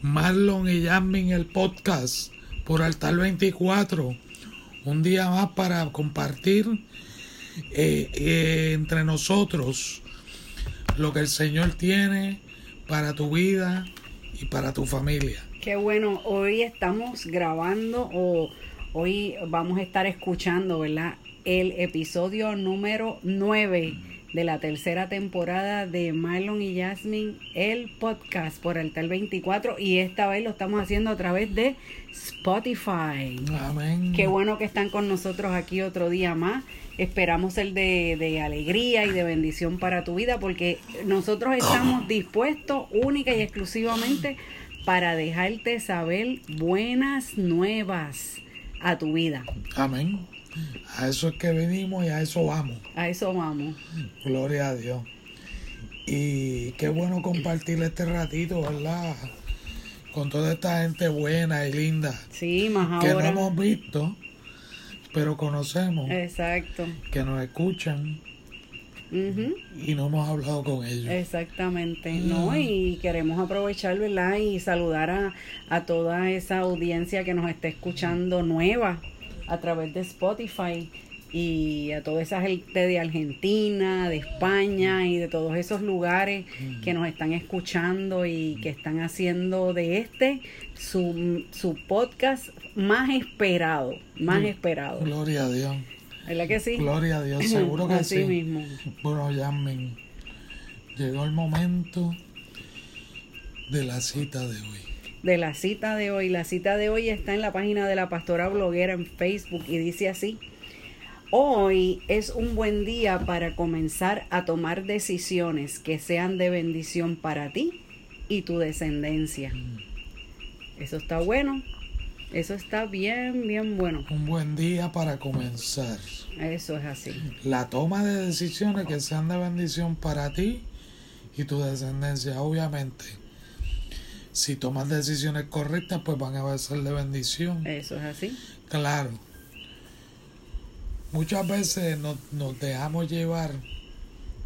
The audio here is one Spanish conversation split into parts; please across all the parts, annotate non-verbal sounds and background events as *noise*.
Marlon y Jasmine el podcast por Altar 24. Un día más para compartir eh, eh, entre nosotros lo que el Señor tiene para tu vida y para tu familia. Qué bueno, hoy estamos grabando o hoy vamos a estar escuchando, ¿verdad? El episodio número 9 de la tercera temporada de Marlon y Jasmine, el podcast por Altar 24 y esta vez lo estamos haciendo a través de Spotify. Amén. Qué bueno que están con nosotros aquí otro día más. Esperamos el de, de alegría y de bendición para tu vida porque nosotros estamos *coughs* dispuestos única y exclusivamente para dejarte saber buenas nuevas a tu vida. Amén. A eso es que venimos y a eso vamos. A eso vamos. Gloria a Dios. Y qué bueno compartir este ratito, ¿verdad? Con toda esta gente buena y linda Sí, más que no ahora. hemos visto, pero conocemos, Exacto. que nos escuchan y no hemos hablado con ellos. Exactamente, ¿no? Y queremos aprovechar, ¿verdad? Y saludar a, a toda esa audiencia que nos está escuchando nueva a través de Spotify y a toda esa gente de Argentina, de España y de todos esos lugares que nos están escuchando y que están haciendo de este su, su podcast más esperado, más esperado. Gloria a Dios. ¿Verdad que sí? Gloria a Dios, seguro que *laughs* Así sí. mismo. Bueno, Yasmin, llegó el momento de la cita de hoy. De la cita de hoy. La cita de hoy está en la página de la pastora bloguera en Facebook y dice así. Hoy es un buen día para comenzar a tomar decisiones que sean de bendición para ti y tu descendencia. Eso está bueno. Eso está bien, bien bueno. Un buen día para comenzar. Eso es así. La toma de decisiones que sean de bendición para ti y tu descendencia, obviamente. Si tomas decisiones correctas, pues van a ser de bendición. Eso es así. Claro. Muchas veces nos, nos dejamos llevar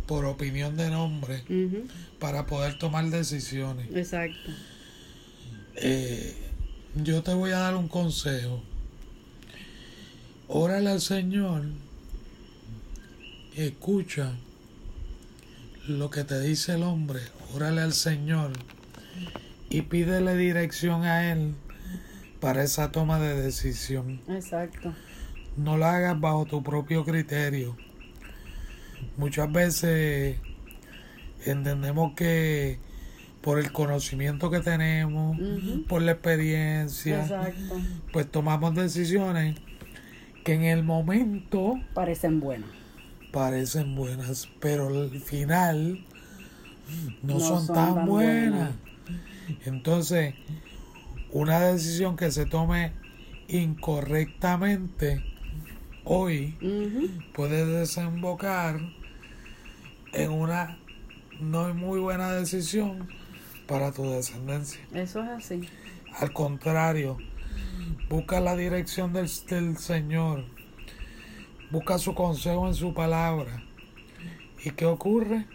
por opinión de nombre para poder tomar decisiones. Exacto. Eh, yo te voy a dar un consejo. Órale al Señor y escucha lo que te dice el hombre. Órale al Señor y pídele dirección a Él para esa toma de decisión. Exacto. No la hagas bajo tu propio criterio. Muchas veces entendemos que por el conocimiento que tenemos, por la experiencia, Exacto. pues tomamos decisiones que en el momento Parecen buenos. parecen buenas, pero al final no, No son, son tan, tan buenas. buenas. Entonces, una decisión que se tome incorrectamente hoy puede desembocar en una no muy buena decisión para tu descendencia. Eso es así. Al contrario, busca la dirección del, del Señor, busca su consejo en su palabra. ¿Y qué ocurre?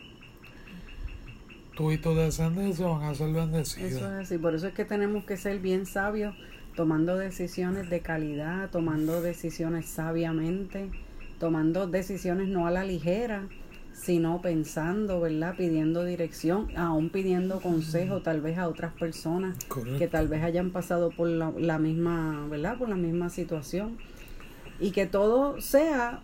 Tú y tu descendencia van a ser Eso es bendecidos. así, por eso es que tenemos que ser bien sabios, tomando decisiones de calidad, tomando decisiones sabiamente, tomando decisiones no a la ligera, sino pensando, ¿verdad? Pidiendo dirección, aún pidiendo consejo tal vez a otras personas que tal vez hayan pasado por la, la misma, ¿verdad? Por la misma situación. Y que todo sea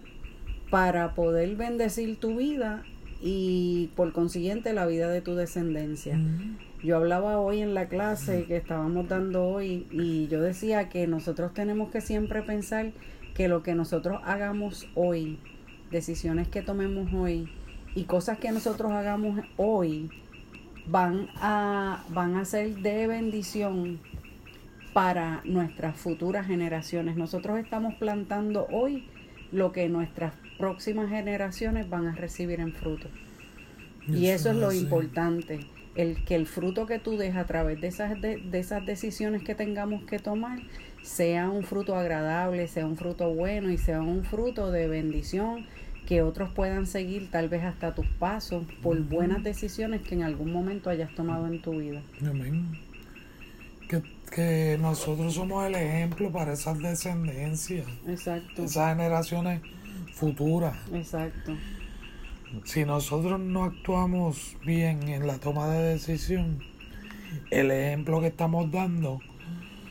para poder bendecir tu vida y por consiguiente la vida de tu descendencia. Yo hablaba hoy en la clase que estábamos dando hoy y yo decía que nosotros tenemos que siempre pensar que lo que nosotros hagamos hoy, decisiones que tomemos hoy y cosas que nosotros hagamos hoy van a van a ser de bendición para nuestras futuras generaciones. Nosotros estamos plantando hoy lo que nuestras próximas generaciones van a recibir en fruto. Y eso es lo así. importante, el que el fruto que tú dejas a través de esas, de, de esas decisiones que tengamos que tomar sea un fruto agradable, sea un fruto bueno y sea un fruto de bendición que otros puedan seguir tal vez hasta tus pasos por buenas decisiones que en algún momento hayas tomado en tu vida. Amén. Que, que nosotros somos el ejemplo para esas descendencias, Exacto, esas generaciones futuras. exacto, Si nosotros no actuamos bien en la toma de decisión, el ejemplo que estamos dando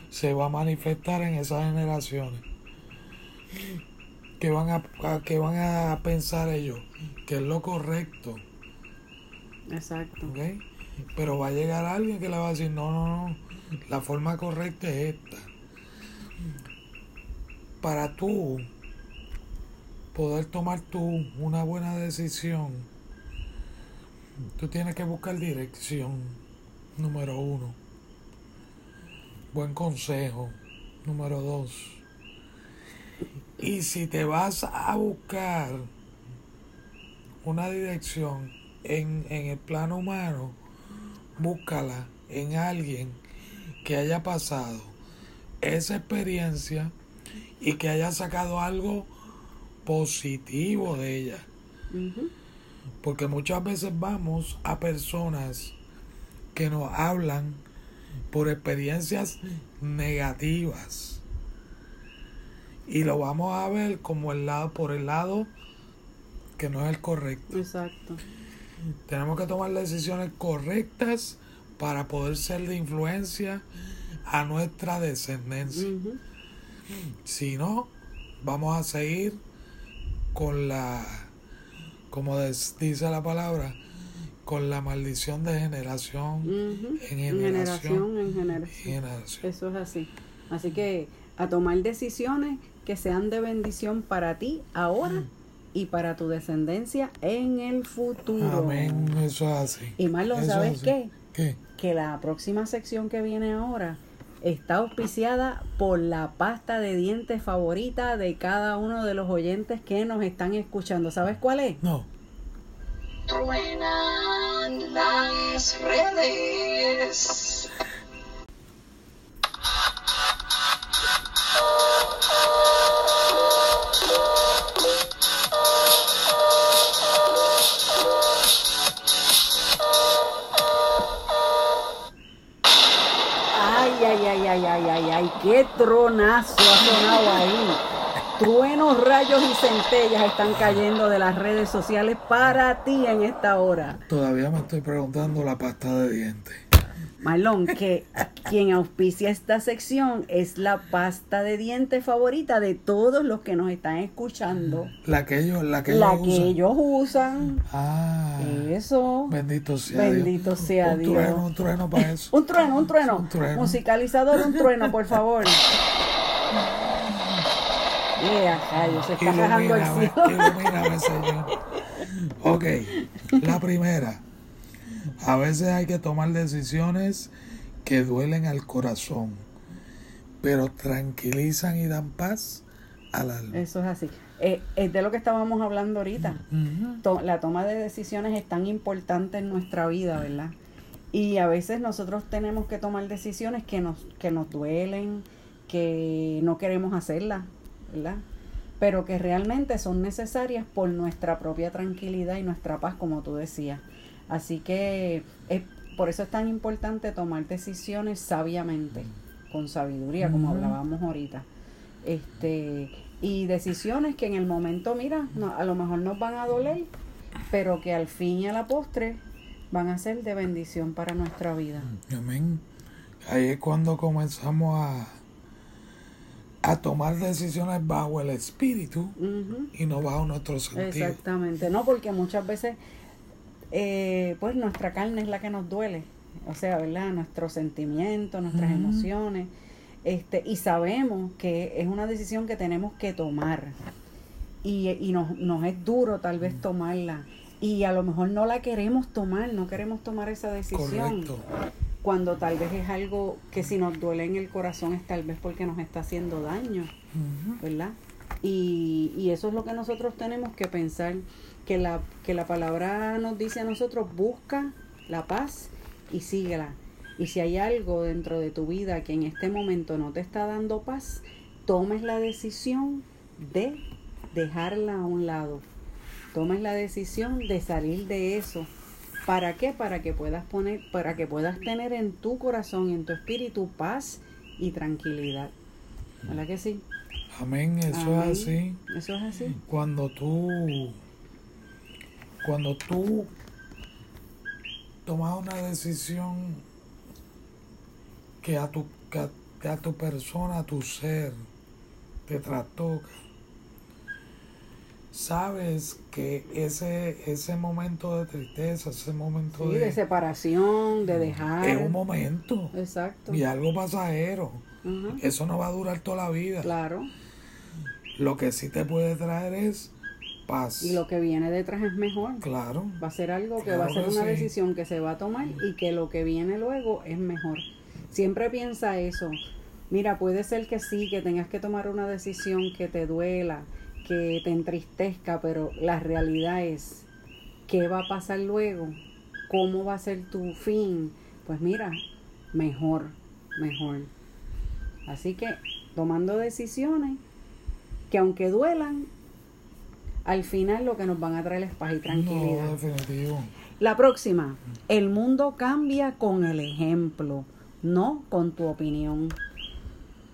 se va a manifestar en esas generaciones. Que van a, que van a pensar ellos que es lo correcto, exacto. ¿ok? Pero va a llegar alguien que le va a decir, no, no, no, la forma correcta es esta. Para tú poder tomar tú una buena decisión, tú tienes que buscar dirección, número uno. Buen consejo, número dos. Y si te vas a buscar una dirección en, en el plano humano, búscala en alguien que haya pasado esa experiencia y que haya sacado algo positivo de ella. Porque muchas veces vamos a personas que nos hablan por experiencias negativas. Y lo vamos a ver como el lado por el lado que no es el correcto. Exacto, Tenemos que tomar decisiones correctas para poder ser de influencia a nuestra descendencia. Si no, vamos a seguir con la, como des- dice la palabra, con la maldición de generación en En generación generación en en generación. generación. Eso es así. Así que a tomar decisiones que sean de bendición para ti ahora y para tu descendencia en el futuro. Amén, eso es así. Y es ¿sabes qué? ¿Qué? Que la próxima sección que viene ahora está auspiciada por la pasta de dientes favorita de cada uno de los oyentes que nos están escuchando. ¿Sabes cuál es? No. Truenan las redes. Qué tronazo ha sonado ahí. Truenos, rayos y centellas están cayendo de las redes sociales para ti en esta hora. Todavía me estoy preguntando la pasta de dientes. Marlon, que quien auspicia esta sección es la pasta de dientes favorita de todos los que nos están escuchando. La que ellos, la que La ellos que usan. ellos usan. Ah, Eso. bendito sea Bendito Dios. sea un Dios. trueno, un trueno para *laughs* eso. Un trueno, un trueno. Un trueno. Musicalizador, un trueno, por favor. Yeah, rayos, se está el cielo. ilumíname, Señor. Ok, la primera. A veces hay que tomar decisiones que duelen al corazón, pero tranquilizan y dan paz al alma. Eso es así. Eh, es de lo que estábamos hablando ahorita. To- la toma de decisiones es tan importante en nuestra vida, ¿verdad? Y a veces nosotros tenemos que tomar decisiones que nos, que nos duelen, que no queremos hacerlas, ¿verdad? Pero que realmente son necesarias por nuestra propia tranquilidad y nuestra paz, como tú decías. Así que es, por eso es tan importante tomar decisiones sabiamente, con sabiduría, como hablábamos ahorita. Este, y decisiones que en el momento, mira, no- a lo mejor nos van a doler, pero que al fin y a la postre van a ser de bendición para nuestra vida. Amén. Ahí es cuando comenzamos a, a tomar decisiones bajo el espíritu y no bajo nuestros sentidos. Exactamente, no porque muchas veces eh, pues nuestra carne es la que nos duele, o sea, ¿verdad? Nuestros sentimientos, nuestras emociones, este, y sabemos que es una decisión que tenemos que tomar y, y nos, nos es duro tal vez tomarla y a lo mejor no la queremos tomar, no queremos tomar esa decisión. Correcto. cuando tal vez es algo que si nos duele en el corazón es tal vez porque nos está haciendo daño. ¿verdad? Y, y eso es lo que nosotros tenemos que pensar, que la, que la palabra nos dice a nosotros, busca la paz y síguela. Y si hay algo dentro de tu vida que en este momento no te está dando paz, tomes la decisión de dejarla a un lado. Tomes la decisión de salir de eso. ¿Para qué? Para que puedas poner, para que puedas tener en tu corazón y en tu espíritu paz y tranquilidad. ¿Verdad que sí? Amén, eso Amén. es así. Eso es así. Cuando tú, cuando tú tomas una decisión que a tu, que a, que a tu persona, a tu ser, te trastoca, sabes que ese, ese momento de tristeza, ese momento Sí, de, de separación, de dejar. es un momento Exacto. y algo pasajero. Eso no va a durar toda la vida. Claro. Lo que sí te puede traer es paz. Y lo que viene detrás es mejor. Claro. Va a ser algo que Claro va a ser una sí. decisión que se va a tomar y que lo que viene luego es mejor. Siempre piensa eso. Mira, puede ser que sí, que tengas que tomar una decisión que te duela, que te entristezca, pero la realidad es qué va a pasar luego, cómo va a ser tu fin. Pues mira, mejor, mejor. Así que tomando decisiones que aunque duelan, al final lo que nos van a traer es paz y tranquilidad. No, definitivo. La próxima, el mundo cambia con el ejemplo, no con tu opinión.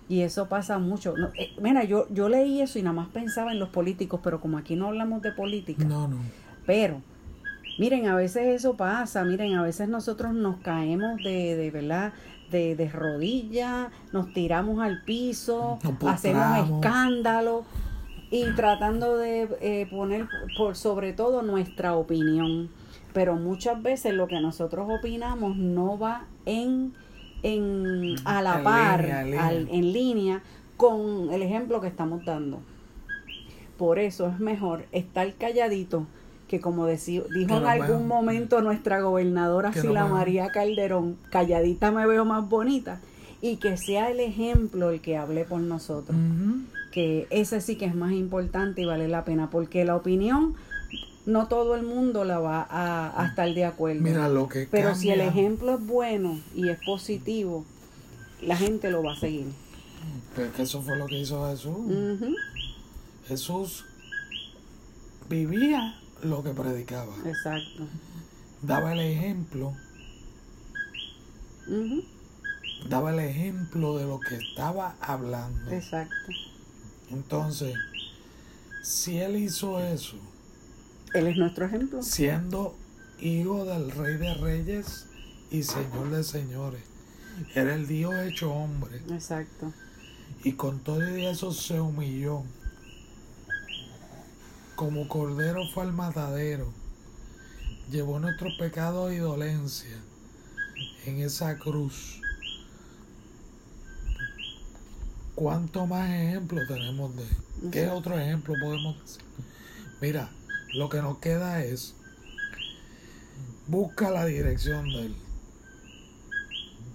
Y eso pasa mucho. No, eh, mira, yo, yo leí eso y nada más pensaba en los políticos, pero como aquí no hablamos de política, No, no. pero miren, a veces eso pasa, miren, a veces nosotros nos caemos de, de verdad, de, de rodillas, nos tiramos al piso, Nos hacemos escándalo y tratando de eh, poner por sobre todo nuestra opinión. Pero muchas veces lo que nosotros opinamos no va en, en a la En par, línea, en línea. al- en línea con el ejemplo que estamos dando. Por eso es mejor estar calladito que como deci- dijo Que en algún momento nuestra gobernadora Que Sila. María Calderón, calladita me veo más bonita y que sea el ejemplo el que hable por nosotros. Que ese sí que es más importante y vale la pena porque la opinión no todo el mundo la va a, a estar de acuerdo. Mira lo que Pero si el ejemplo es bueno y es positivo, la gente lo va a seguir. Pero es que eso fue lo que hizo Jesús. Jesús vivía lo que predicaba. Exacto. Daba el ejemplo, daba el ejemplo de lo que estaba hablando. Exacto. Entonces, si él hizo eso, Él es nuestro ejemplo. siendo hijo del rey de reyes y señor de señores, era el Dios hecho hombre. Exacto. Y con todo eso se humilló. Como cordero fue al matadero. Llevó nuestros pecados y dolencia en esa cruz. ¿Cuánto más ejemplos tenemos de él? ¿Qué otro ejemplo podemos decir? Mira, lo que nos queda es busca la dirección de él.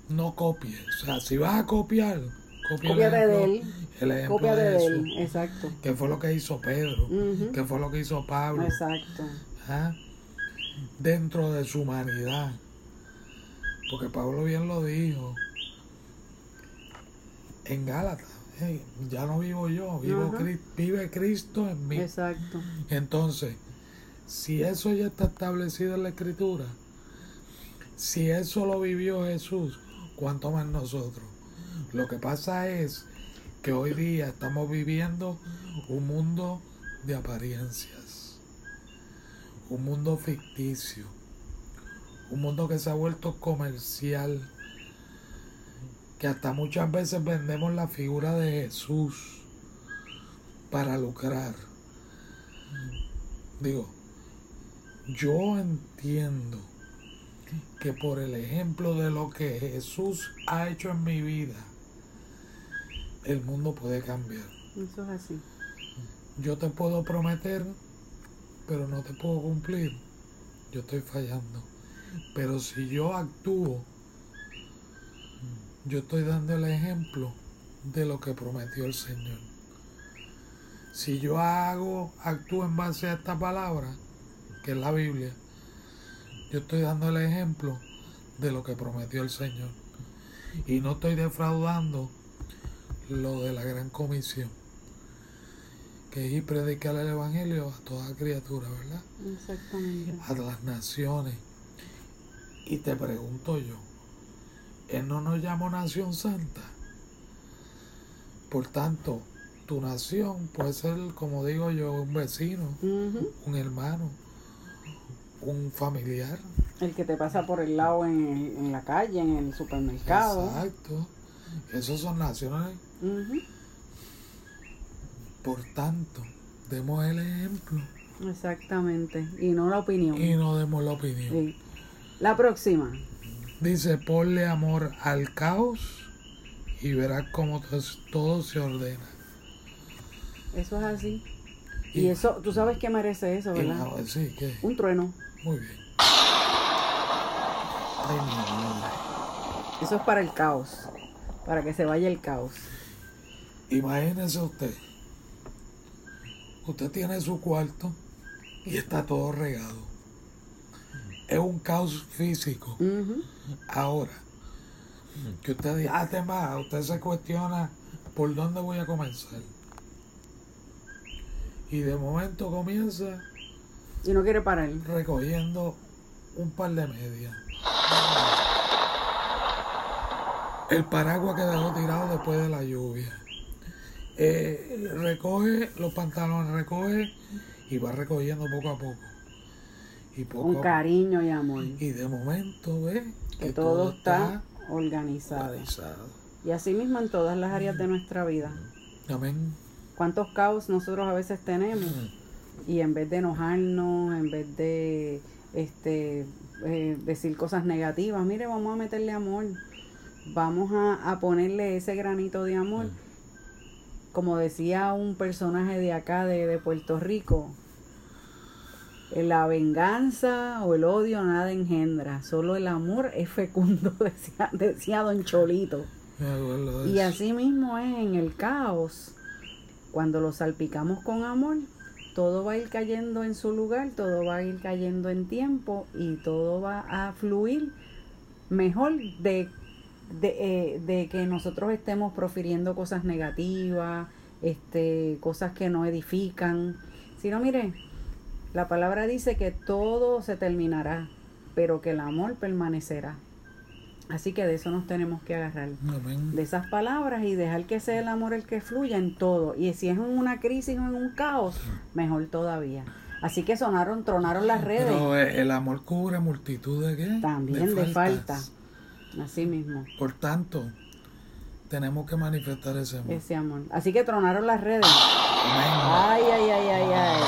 No copies. O sea, si vas a copiar, copia el de él. el ejemplo de él. Exacto. que fue lo que hizo Pedro, Ujú. que fue lo que hizo Pablo, Exacto. ¿ah? dentro de su humanidad. Porque Pablo bien lo dijo en Gálatas, "Hey, ya no vivo yo, vivo Ajá. Cri- vive Cristo en mí. Exacto. Entonces, si eso ya está establecido en la escritura, si eso lo vivió Jesús, ¿cuánto más nosotros? Lo que pasa es que hoy día estamos viviendo un mundo de apariencias, un mundo ficticio, un mundo que se ha vuelto comercial, que hasta muchas veces vendemos la figura de Jesús para lucrar. Digo, yo entiendo que por el ejemplo de lo que Jesús ha hecho en mi vida, el mundo puede cambiar. Eso es así. Yo te puedo prometer, pero no te puedo cumplir. Yo estoy fallando. Pero si yo actúo yo estoy dando el ejemplo de lo que prometió el Señor. Si yo hago, actúo en base a esta palabra, que es la Biblia, yo estoy dando el ejemplo de lo que prometió el Señor. Y no estoy defraudando lo de la gran comisión, que es ir predicar el Evangelio a toda criatura, ¿verdad? Exactamente. A las naciones. Y te pregunto yo, Él no nos llamó nación santa. Por tanto, tu nación puede ser, como digo yo, un vecino, un hermano, un familiar. El que te pasa por el lado en, en la calle, en el supermercado. Exacto. Esos son naciones. Ujú. Por tanto, demos el ejemplo Exactamente. Y no la opinión. y no demos la opinión. Sí. La próxima. Dice, ponle amor al caos y verás cómo to- todo se ordena. Eso es así. Y- Y eso, tú sabes que merece eso, ¿verdad? sí, que Un trueno. muy bien. Ay, mi. Eso es para el caos. Para que se vaya el caos. Imagínese usted. Usted tiene su cuarto y está todo regado. Es un caos físico. Ahora, que usted dice, ah, tema, usted se cuestiona por dónde voy a comenzar. Y de momento comienza Y no quiere parar. recogiendo un par de medias. El paraguas que dejó tirado después de la lluvia. Eh, recoge los pantalones, recoge y va recogiendo poco a poco. Y poco Con cariño y amor. Y de momento ve Que todo está organizado. organizado. Y así mismo en todas las áreas de nuestra vida. Amén. ¿Cuántos caos nosotros a veces tenemos? Y en vez de enojarnos, en vez de este eh, decir cosas negativas, mire, vamos a meterle amor. Vamos a, a ponerle ese granito de amor. Como decía un personaje de acá, de, de Puerto Rico, la venganza o el odio nada engendra, solo el amor es fecundo, *laughs* decía, decía don Cholito. Y así mismo es en el caos. Cuando lo salpicamos con amor, todo va a ir cayendo en su lugar, todo va a ir cayendo en tiempo y todo va a fluir mejor de, de, eh, de que nosotros estemos profiriendo cosas negativas, este, cosas que no edifican. Si no, mire, la palabra dice que todo se terminará, pero que el amor permanecerá. Así que de eso nos tenemos que agarrar Amén. de esas palabras y dejar que sea el amor el que fluya en todo. Y si es en una crisis o en un caos, mejor todavía. Así que sonaron, tronaron las redes. Pero eh, el amor cubre multitud de qué? También de faltas. falta. Así mismo, Por tanto, tenemos que manifestar ese amor. ese amor. Así que tronaron las redes. Amén. Ay, ay, ay, ay, ay.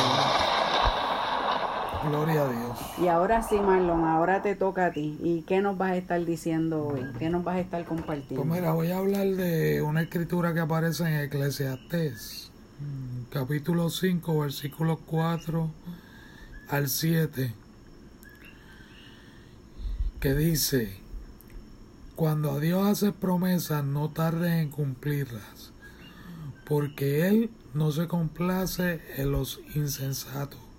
Gloria a Dios. Y ahora sí, Marlon, ahora te toca a ti. ¿Y qué nos vas a estar diciendo hoy? ¿Qué nos vas a estar compartiendo? Pues mira, voy a hablar de una escritura que aparece en Eclesiastés, capítulo 5, versículos 4 al 7, que dice, cuando a Dios hace promesas, no tardes en cumplirlas, porque Él no se complace en los insensatos.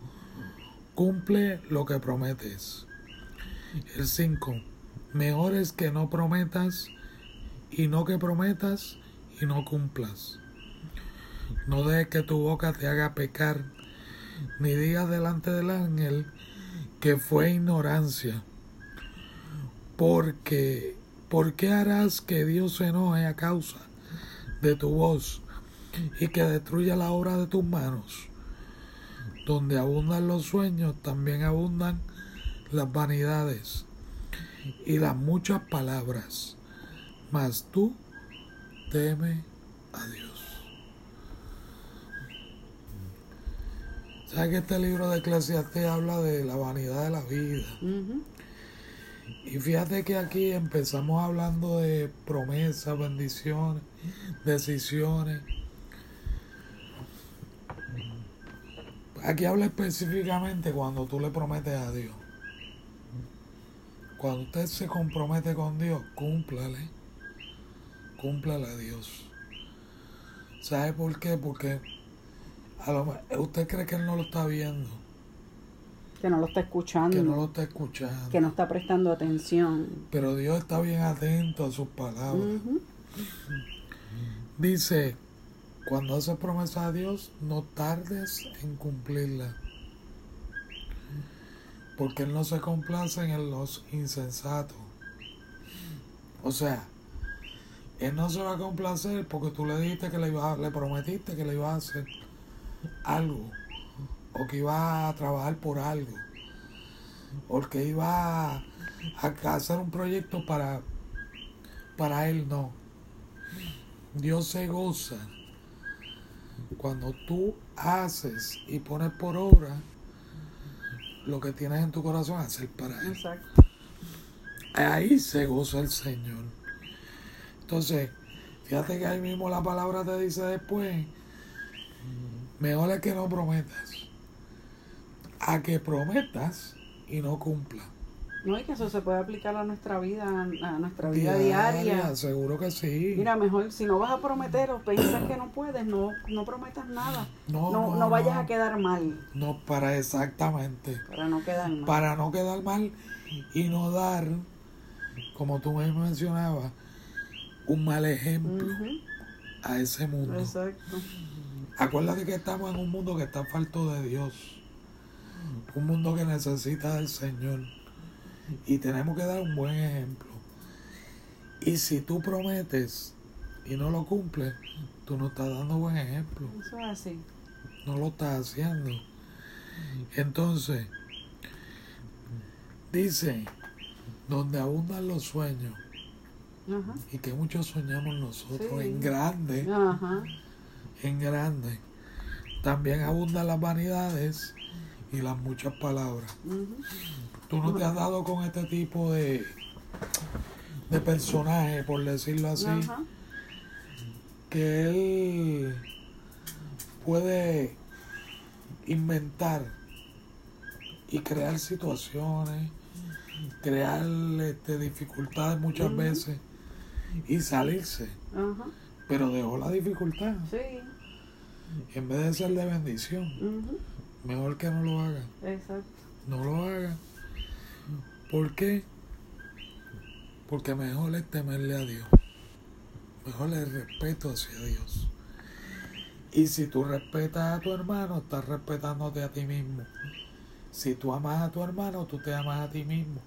Cumple lo que prometes. El 5. Mejor es que no prometas y no que prometas y no cumplas. No dejes que tu boca te haga pecar, ni digas delante del ángel que fue ignorancia. Porque, ¿por qué harás que Dios se enoje a causa de tu voz y que destruya la obra de tus manos? Donde abundan los sueños, también abundan las vanidades y las muchas palabras. Mas tú teme a Dios. ¿Sabes que este libro de Eclesiastés habla de la vanidad de la vida? Y fíjate que aquí empezamos hablando de promesas, bendiciones, decisiones. Aquí habla específicamente cuando tú le prometes a Dios. Cuando usted se compromete con Dios, cúmplale. cúmplale a Dios. ¿Sabe por qué? Porque a lo, usted cree que Él no lo está viendo, Que no lo está escuchando. que no lo está escuchando. que no está prestando atención. Pero Dios está bien atento a sus palabras. Dice, cuando haces promesa a Dios, no tardes en cumplirla. Porque Él no se complace en los insensatos. O sea, Él no se va a complacer porque tú le dijiste que le ibas a- le prometiste que le ibas a hacer algo. O que iba a trabajar por algo. O que iba a, a hacer un proyecto para, para Él, no. Dios se goza cuando tú haces y pones por obra lo que tienes en tu corazón hacer para Él. Exacto. Ahí se goza el Señor. Entonces, fíjate que ahí mismo la palabra te dice después, mejor es que no prometas, a que prometas y no cumplas. No, y que eso se puede aplicar a nuestra vida, a nuestra vida diaria. Seguro que sí. Mira, mejor si no vas a prometer o piensas que no puedes, no, no prometas nada. no, No, no vayas a quedar mal, No, para exactamente. para no quedar mal. para no quedar mal y no dar, como tú me mencionabas, un mal ejemplo a ese mundo. Exacto. Acuérdate que estamos en un mundo que está falto de Dios, un mundo que necesita del Señor y tenemos que dar un buen ejemplo. Y si tú prometes y no lo cumples, tú no estás dando buen ejemplo. Eso es así. no lo estás haciendo. Entonces, dice, donde abundan los sueños, Ajá. y que muchos soñamos nosotros Sí. en grande, Ajá. en grande, también abundan las vanidades y las muchas palabras. ujú. Tú no te has dado con este tipo de, de personaje, por decirlo así, Ajá. que él puede inventar y crear situaciones, crear este, dificultades muchas veces y salirse, Ajá. pero dejó la dificultad Sí. en vez de ser de bendición. Mejor que no lo haga, Exacto. no lo haga. ¿Por qué? Porque mejor es temerle a Dios. Mejor es respeto hacia Dios. Y si tú respetas a tu hermano, estás respetándote a ti mismo. Si tú amas a tu hermano, tú te amas a ti mismo.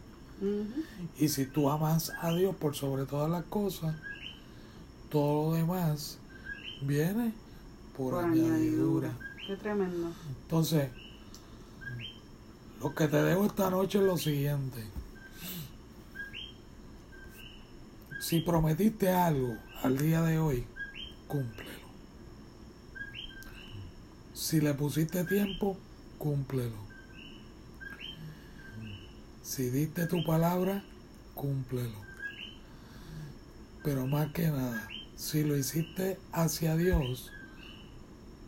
Y si tú amas a Dios por sobre todas las cosas, todo lo demás viene por, Por añadidura. Qué tremendo. Entonces, lo que te dejo esta noche es lo siguiente. Si prometiste algo al día de hoy, cúmplelo. Si le pusiste tiempo, cúmplelo. Si diste tu palabra, cúmplelo. Pero más que nada, si lo hiciste hacia Dios,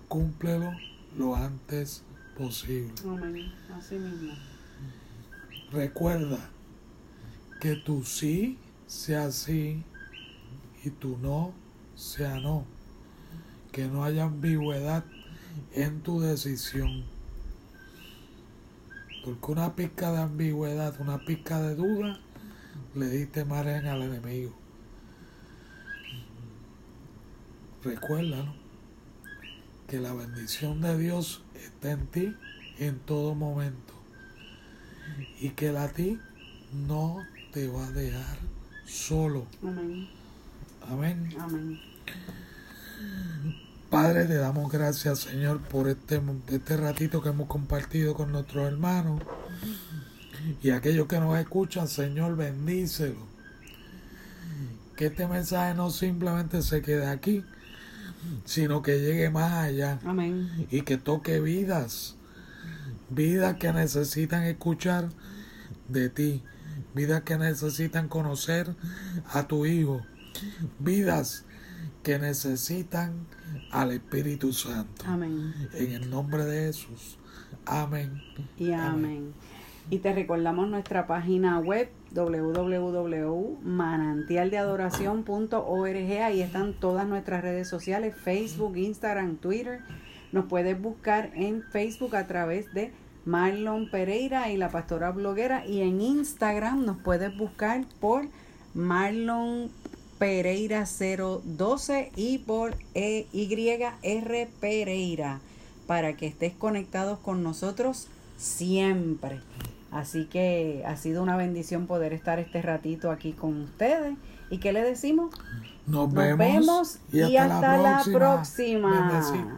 cúmplelo lo antes posible. Amén. Así mismo. Recuerda que tu sí sea sí y tu no sea no. Que no haya ambigüedad en tu decisión. Porque una pizca de ambigüedad, una pizca de duda, le diste margen al enemigo. Recuérdalo, que la bendición de Dios está en ti en todo momento y que él a ti no te va a dejar solo. Amén. Amén. Amén. Padre, te damos gracias, Señor, por este, este ratito que hemos compartido con nuestros hermanos. Y aquellos que nos escuchan, Señor, bendícelo. Que este mensaje no simplemente se quede aquí, sino que llegue más allá Amén. y que toque vidas, vidas que necesitan escuchar de ti, vidas que necesitan conocer a tu Hijo, vidas que necesitan al Espíritu Santo. Amén. En el nombre de Jesús. Amén. Y amén. Y te recordamos nuestra página web www.manantialdeadoración.org. Ahí están todas nuestras redes sociales, Facebook, Instagram, Twitter. Nos puedes buscar en Facebook a través de Marlon Pereira y la pastora bloguera y en Instagram nos puedes buscar por Marlon Pereira 012 y por EYR Pereira para que estés conectados con nosotros siempre. Así que ha sido una bendición poder estar este ratito aquí con ustedes. ¿Y qué le decimos? Nos, Nos vemos, vemos y hasta, la próxima. Bendecido.